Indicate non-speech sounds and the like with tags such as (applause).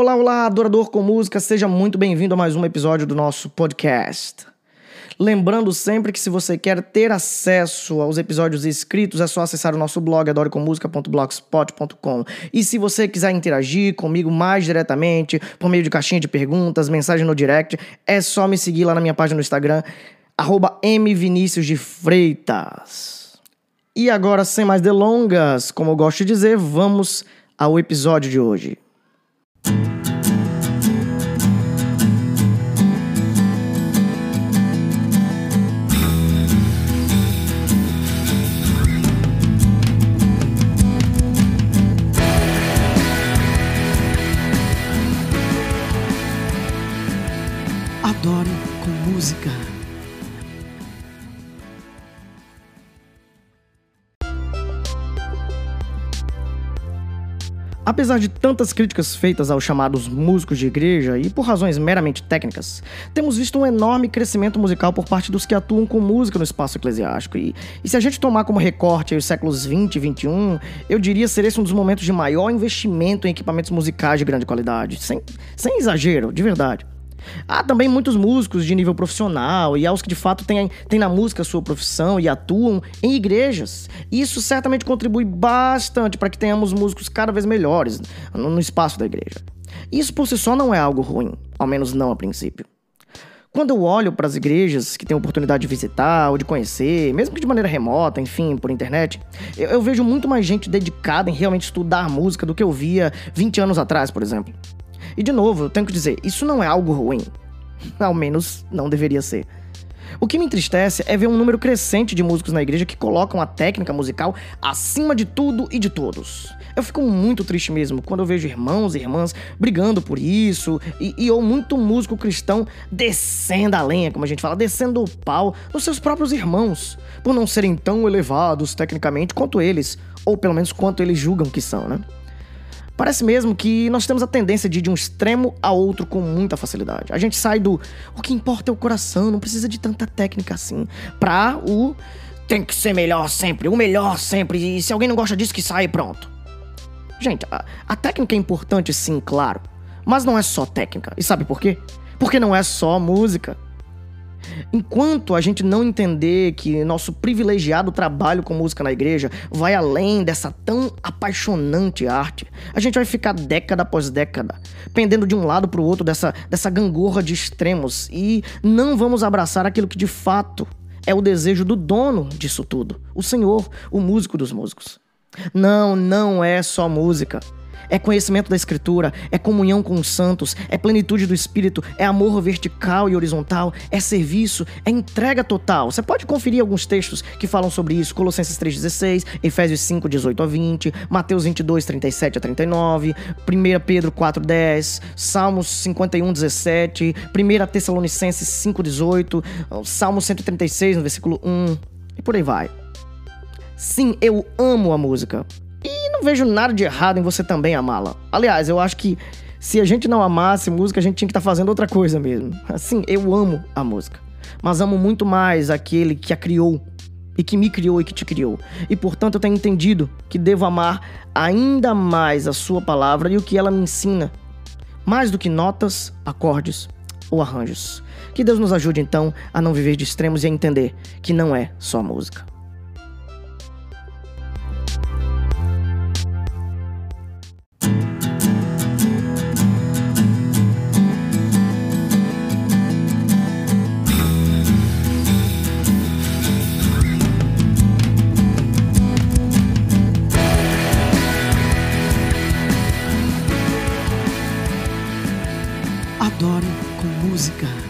Olá, olá, adorador com música, seja muito bem-vindo a mais um episódio do nosso podcast. Lembrando sempre que se você quer ter acesso aos episódios escritos, é só acessar o nosso blog adorecomusica.blogspot.com. E se você quiser interagir comigo mais diretamente, por meio de caixinha de perguntas, mensagem no direct, é só me seguir lá na minha página no Instagram, arroba. E agora, sem mais delongas, como eu gosto de dizer, vamos ao episódio de hoje. Música. Apesar de tantas críticas feitas aos chamados músicos de igreja e por razões meramente técnicas, temos visto um enorme crescimento musical por parte dos que atuam com música no espaço eclesiástico. E, e se a gente tomar como recorte os séculos 20 e 21, eu diria ser esse um dos momentos de maior investimento em equipamentos musicais de grande qualidade. Sem, sem exagero, de verdade. Há também muitos músicos de nível profissional e há os que de fato têm, têm na música sua profissão e atuam em igrejas. Isso certamente contribui bastante para que tenhamos músicos cada vez melhores no, no espaço da igreja. Isso por si só não é algo ruim, ao menos não a princípio. Quando eu olho para as igrejas que tenho oportunidade de visitar ou de conhecer, mesmo que de maneira remota, enfim, por internet, eu, eu vejo muito mais gente dedicada em realmente estudar música do que eu via 20 anos atrás, por exemplo. E de novo, eu tenho que dizer, isso não é algo ruim. (laughs) Ao menos não deveria ser. O que me entristece é ver um número crescente de músicos na igreja que colocam a técnica musical acima de tudo e de todos. Eu fico muito triste mesmo quando eu vejo irmãos e irmãs brigando por isso e, e ou muito músico cristão descendo a lenha, como a gente fala, descendo o pau nos seus próprios irmãos, por não serem tão elevados tecnicamente quanto eles, ou pelo menos quanto eles julgam que são, né? Parece mesmo que nós temos a tendência de ir de um extremo a outro com muita facilidade. A gente sai do o que importa é o coração, não precisa de tanta técnica assim, pra o tem que ser melhor sempre, o melhor sempre, e se alguém não gosta disso, que sai pronto. Gente, a, a técnica é importante sim, claro, mas não é só técnica. E sabe por quê? Porque não é só música. Enquanto a gente não entender que nosso privilegiado trabalho com música na igreja vai além dessa tão apaixonante arte, a gente vai ficar década após década pendendo de um lado para o outro dessa, dessa gangorra de extremos e não vamos abraçar aquilo que de fato é o desejo do dono disso tudo, o Senhor, o músico dos músicos. Não, não é só música é conhecimento da Escritura, é comunhão com os santos, é plenitude do Espírito, é amor vertical e horizontal, é serviço, é entrega total. Você pode conferir alguns textos que falam sobre isso: Colossenses 3,16, Efésios 5, 18 a 20, Mateus 22, 37 a 39, 1 Pedro 4, 10, Salmos 51, 17, 1 Tessalonicenses 5, 18, Salmo 136, no versículo 1, e por aí vai. Sim, eu amo a música não vejo nada de errado em você também amá-la. Aliás, eu acho que se a gente não amasse música, a gente tinha que estar tá fazendo outra coisa mesmo. Assim, eu amo a música. Mas amo muito mais aquele que a criou e que me criou e que te criou. E portanto eu tenho entendido que devo amar ainda mais a sua palavra e o que ela me ensina, mais do que notas, acordes ou arranjos. Que Deus nos ajude então a não viver de extremos e a entender que não é só música. Adoro com música.